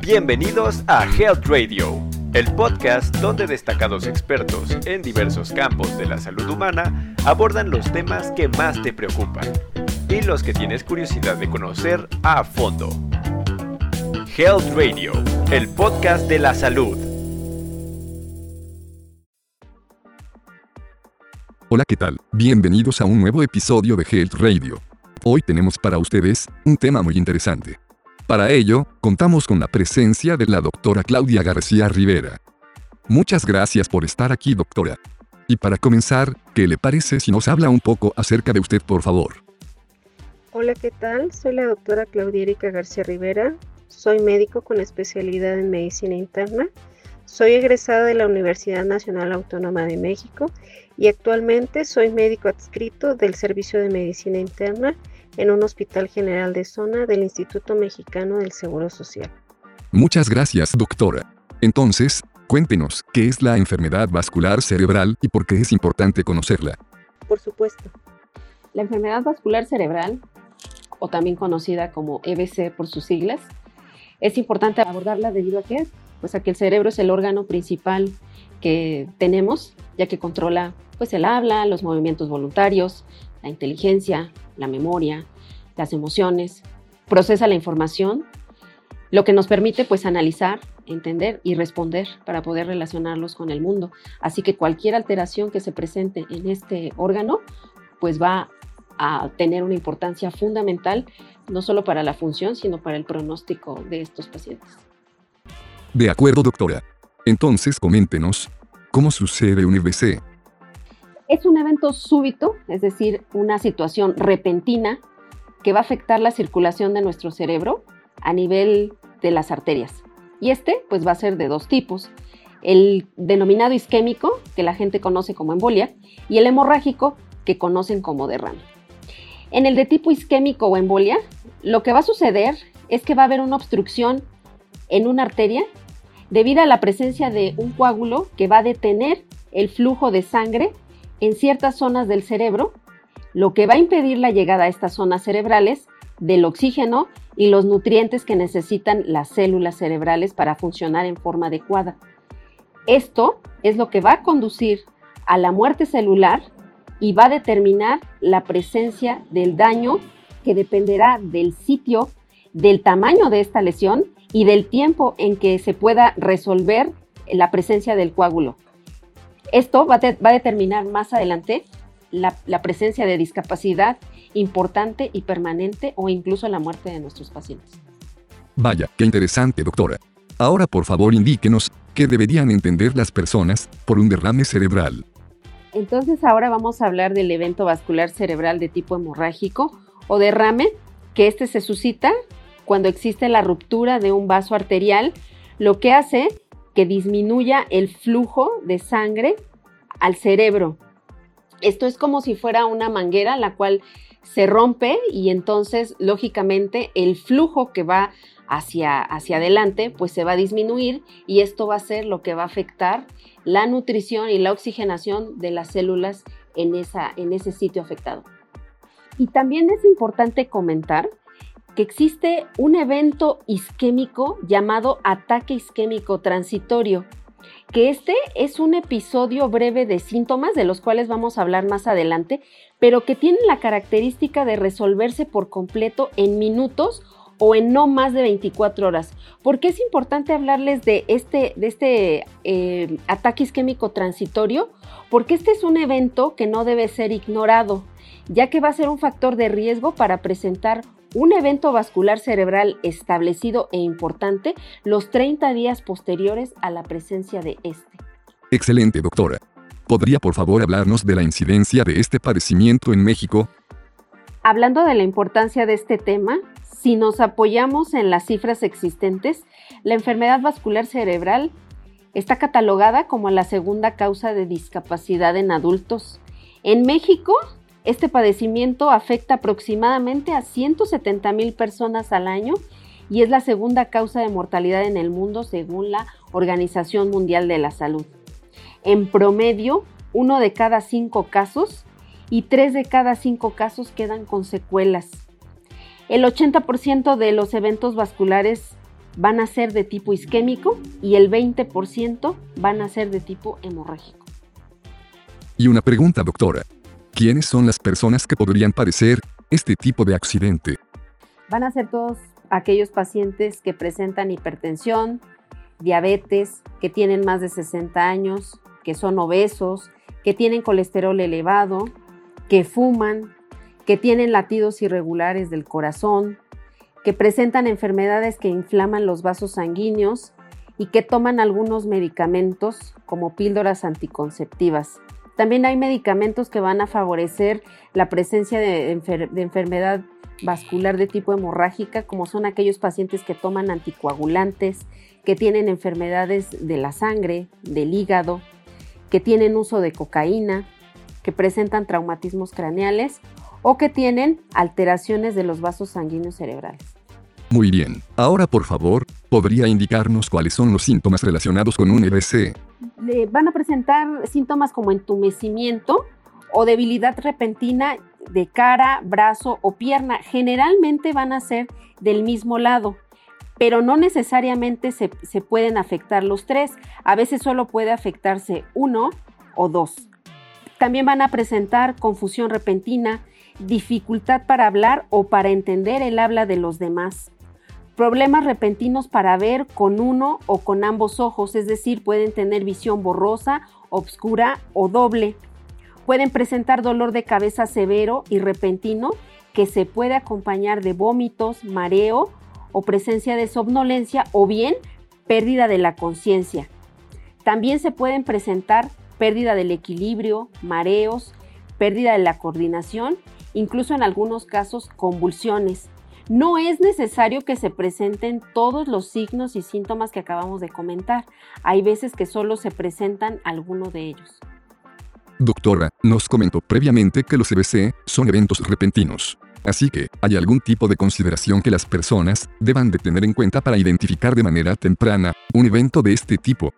Bienvenidos a Health Radio, el podcast donde destacados expertos en diversos campos de la salud humana abordan los temas que más te preocupan y los que tienes curiosidad de conocer a fondo. Health Radio, el podcast de la salud. Hola, ¿qué tal? Bienvenidos a un nuevo episodio de Health Radio. Hoy tenemos para ustedes un tema muy interesante. Para ello, contamos con la presencia de la doctora Claudia García Rivera. Muchas gracias por estar aquí, doctora. Y para comenzar, ¿qué le parece si nos habla un poco acerca de usted, por favor? Hola, ¿qué tal? Soy la doctora Claudia Erika García Rivera. Soy médico con especialidad en medicina interna. Soy egresada de la Universidad Nacional Autónoma de México y actualmente soy médico adscrito del Servicio de Medicina Interna en un hospital general de zona del Instituto Mexicano del Seguro Social. Muchas gracias, doctora. Entonces, cuéntenos, ¿qué es la enfermedad vascular cerebral y por qué es importante conocerla? Por supuesto. La enfermedad vascular cerebral, o también conocida como EBC por sus siglas, es importante abordarla debido a que, pues a que el cerebro es el órgano principal que tenemos, ya que controla pues el habla, los movimientos voluntarios, la inteligencia, la memoria, las emociones, procesa la información, lo que nos permite pues analizar, entender y responder para poder relacionarlos con el mundo. Así que cualquier alteración que se presente en este órgano pues va a tener una importancia fundamental no solo para la función, sino para el pronóstico de estos pacientes. De acuerdo, doctora. Entonces, coméntenos, ¿cómo sucede un EBC? Es un evento súbito, es decir, una situación repentina que va a afectar la circulación de nuestro cerebro a nivel de las arterias. Y este, pues, va a ser de dos tipos. El denominado isquémico, que la gente conoce como embolia, y el hemorrágico, que conocen como derrame. En el de tipo isquémico o embolia, lo que va a suceder es que va a haber una obstrucción en una arteria debido a la presencia de un coágulo que va a detener el flujo de sangre en ciertas zonas del cerebro, lo que va a impedir la llegada a estas zonas cerebrales del oxígeno y los nutrientes que necesitan las células cerebrales para funcionar en forma adecuada. Esto es lo que va a conducir a la muerte celular y va a determinar la presencia del daño que dependerá del sitio, del tamaño de esta lesión y del tiempo en que se pueda resolver la presencia del coágulo. Esto va, a determinar más adelante la, la, presencia de discapacidad importante y permanente o incluso la muerte de nuestros pacientes. Vaya, qué interesante, doctora. Ahora, por favor, indíquenos qué deberían entender las personas por un derrame cerebral. Entonces, ahora vamos a hablar del evento vascular cerebral de tipo hemorrágico o derrame, que este se suscita cuando existe la ruptura de un vaso arterial, lo que hace que disminuya el flujo de sangre al cerebro. Esto es como si fuera una manguera la cual se rompe y entonces lógicamente el flujo que va hacia, hacia adelante pues se va a disminuir y esto va a ser lo que va a afectar la nutrición y la oxigenación de las células en, esa, en ese sitio afectado. Y también es importante comentar que existe un evento isquémico llamado ataque isquémico transitorio, que este es un episodio breve de síntomas de los cuales vamos a hablar más adelante, pero que tiene la característica de resolverse por completo en minutos o en no más de 24 horas. ¿Por qué es importante hablarles de este, de este eh, ataque isquémico transitorio? Porque este es un evento que no debe ser ignorado, ya que va a ser un factor de riesgo para presentar un evento vascular cerebral establecido e importante los 30 días posteriores a la presencia de este. Excelente, doctora. ¿Podría por favor hablarnos de la incidencia de este padecimiento en México? Hablando de la importancia de este tema, si nos apoyamos en las cifras existentes, la enfermedad vascular cerebral está catalogada como la segunda causa de discapacidad en adultos. En México, este padecimiento afecta aproximadamente a 170 mil personas al año y es la segunda causa de mortalidad en el mundo según la Organización Mundial de la Salud. En promedio, uno de cada cinco casos y tres de cada cinco casos quedan con secuelas. El 80% de los eventos vasculares van a ser de tipo isquémico y el 20% van a ser de tipo hemorrágico. Y una pregunta, doctora. ¿Quiénes son las personas que podrían padecer este tipo de accidente? Van a ser todos aquellos pacientes que presentan hipertensión, diabetes, que tienen más de 60 años, que son obesos, que tienen colesterol elevado, que fuman, que tienen latidos irregulares del corazón, que presentan enfermedades que inflaman los vasos sanguíneos y que toman algunos medicamentos como píldoras anticonceptivas. También hay medicamentos que van a favorecer la presencia de, enfermedad vascular de tipo hemorrágica, como son aquellos pacientes que toman anticoagulantes, que tienen enfermedades de la sangre, del hígado, que tienen uso de cocaína, que presentan traumatismos craneales o que tienen alteraciones de los vasos sanguíneos cerebrales. Muy bien. Ahora, por favor, ¿podría indicarnos cuáles son los síntomas relacionados con un EBC? Le van a presentar síntomas como entumecimiento o debilidad repentina de cara, brazo o pierna. Generalmente van a ser del mismo lado, pero no necesariamente se, se pueden afectar los tres. A veces solo puede afectarse uno o dos. También van a presentar confusión repentina, dificultad para hablar o para entender el habla de los demás. Problemas repentinos para ver con uno o con ambos ojos, es decir, pueden tener visión borrosa, obscura o doble. Pueden presentar dolor de cabeza severo y repentino que se puede acompañar de vómitos, mareo o presencia de somnolencia o bien pérdida de la conciencia. También se pueden presentar pérdida del equilibrio, mareos, pérdida de la coordinación incluso en algunos casos convulsiones. No es necesario que se presenten todos los signos y síntomas que acabamos de comentar. Hay veces que solo se presentan algunos de ellos. Doctora, nos comentó previamente que los EBC son eventos repentinos. Así que, ¿hay algún tipo de consideración que las personas deban de tener en cuenta para identificar de manera temprana un evento de este tipo?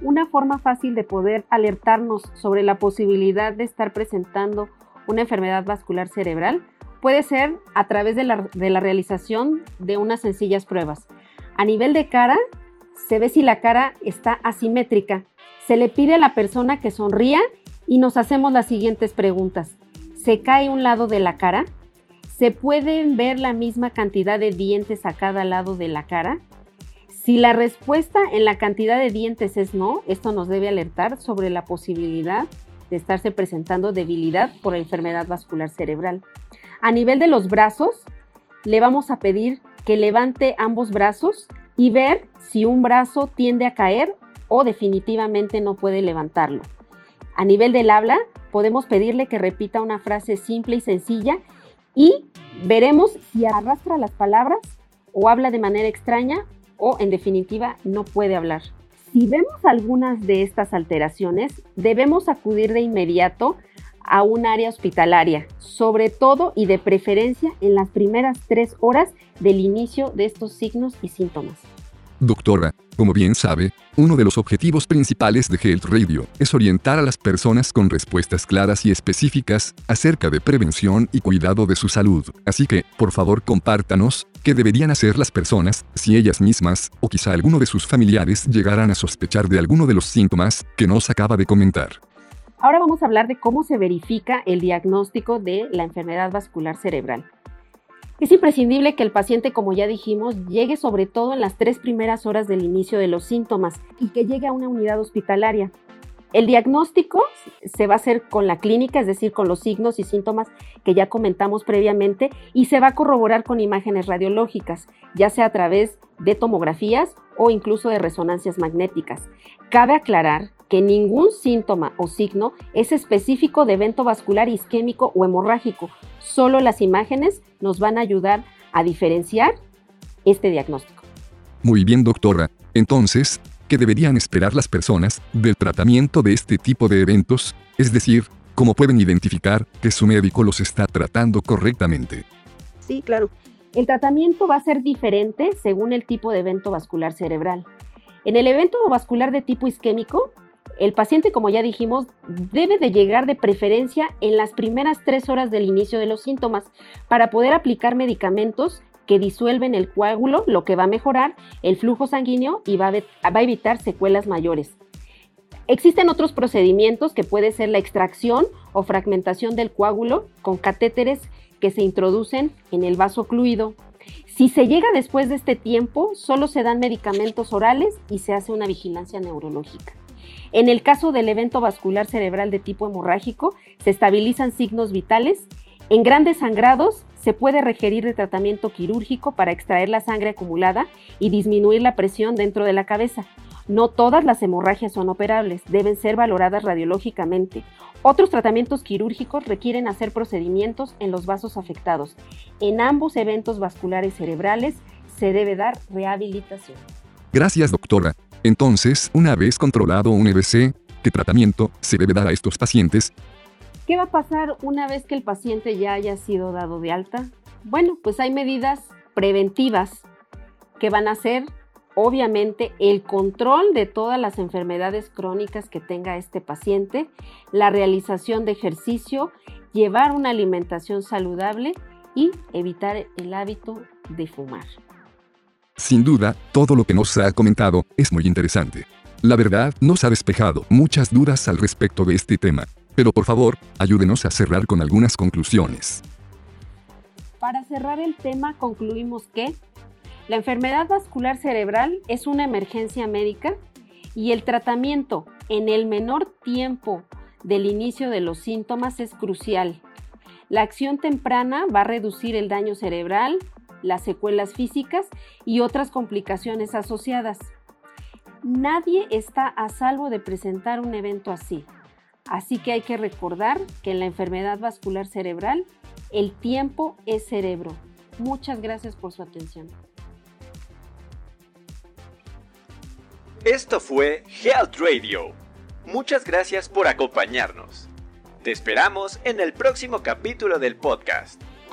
Una forma fácil de poder alertarnos sobre la posibilidad de estar presentando una enfermedad vascular cerebral puede ser a través de la, realización de unas sencillas pruebas. A nivel de cara, se ve si la cara está asimétrica. Se le pide a la persona que sonría y nos hacemos las siguientes preguntas. ¿Se cae un lado de la cara? ¿Se pueden ver la misma cantidad de dientes a cada lado de la cara? Si la respuesta en la cantidad de dientes es no, esto nos debe alertar sobre la posibilidad de estarse presentando debilidad por enfermedad vascular cerebral. A nivel de los brazos, le vamos a pedir que levante ambos brazos y ver si un brazo tiende a caer o definitivamente no puede levantarlo. A nivel del habla, podemos pedirle que repita una frase simple y sencilla y veremos si arrastra las palabras o habla de manera extraña o en definitiva no puede hablar. Si vemos algunas de estas alteraciones, debemos acudir de inmediato a un área hospitalaria, sobre todo y de preferencia en las primeras tres horas del inicio de estos signos y síntomas. Doctora, como bien sabe, uno de los objetivos principales de Health Radio es orientar a las personas con respuestas claras y específicas acerca de prevención y cuidado de su salud. Así que, por favor, compártanos qué deberían hacer las personas si ellas mismas o quizá alguno de sus familiares llegaran a sospechar de alguno de los síntomas que nos acaba de comentar. Ahora vamos a hablar de cómo se verifica el diagnóstico de la enfermedad vascular cerebral. Es imprescindible que el paciente, como ya dijimos, llegue sobre todo en las tres primeras horas del inicio de los síntomas y que llegue a una unidad hospitalaria. El diagnóstico se va a hacer con la clínica, es decir, con los signos y síntomas que ya comentamos previamente, y se va a corroborar con imágenes radiológicas, ya sea a través de tomografías o incluso de resonancias magnéticas. Cabe aclarar que ningún síntoma o signo es específico de evento vascular isquémico o hemorrágico. Solo las imágenes nos van a ayudar a diferenciar este diagnóstico. Muy bien, doctora. Entonces, ¿qué deberían esperar las personas del tratamiento de este tipo de eventos? Es decir, ¿cómo pueden identificar que su médico los está tratando correctamente? Sí, claro. El tratamiento va a ser diferente según el tipo de evento vascular cerebral. En el evento vascular de tipo isquémico, el paciente, como ya dijimos, debe de llegar de preferencia en las primeras tres horas del inicio de los síntomas para poder aplicar medicamentos que disuelven el coágulo, lo que va a mejorar el flujo sanguíneo y va a, evitar secuelas mayores. Existen otros procedimientos que puede ser la extracción o fragmentación del coágulo con catéteres que se introducen en el vaso ocluido. Si se llega después de este tiempo, solo se dan medicamentos orales y se hace una vigilancia neurológica. En el caso del evento vascular cerebral de tipo hemorrágico, se estabilizan signos vitales. En grandes sangrados se puede requerir de tratamiento quirúrgico para extraer la sangre acumulada y disminuir la presión dentro de la cabeza. No todas las hemorragias son operables, deben ser valoradas radiológicamente. Otros tratamientos quirúrgicos requieren hacer procedimientos en los vasos afectados. En ambos eventos vasculares cerebrales se debe dar rehabilitación. Gracias, doctora. Entonces, una vez controlado un EBC, ¿qué tratamiento se debe dar a estos pacientes? ¿Qué va a pasar una vez que el paciente ya haya sido dado de alta? Bueno, pues hay medidas preventivas que van a ser obviamente el control de todas las enfermedades crónicas que tenga este paciente, la realización de ejercicio, llevar una alimentación saludable y evitar el hábito de fumar. Sin duda, todo lo que nos ha comentado es muy interesante. La verdad, nos ha despejado muchas dudas al respecto de este tema. Pero por favor, ayúdenos a cerrar con algunas conclusiones. Para cerrar el tema, concluimos que la enfermedad vascular cerebral es una emergencia médica y el tratamiento en el menor tiempo del inicio de los síntomas es crucial. La acción temprana va a reducir el daño cerebral, las secuelas físicas y otras complicaciones asociadas. Nadie está a salvo de presentar un evento así. Así que hay que recordar que en la enfermedad vascular cerebral el tiempo es cerebro. Muchas gracias por su atención. Esto fue Health Radio. Muchas gracias por acompañarnos. Te esperamos en el próximo capítulo del podcast,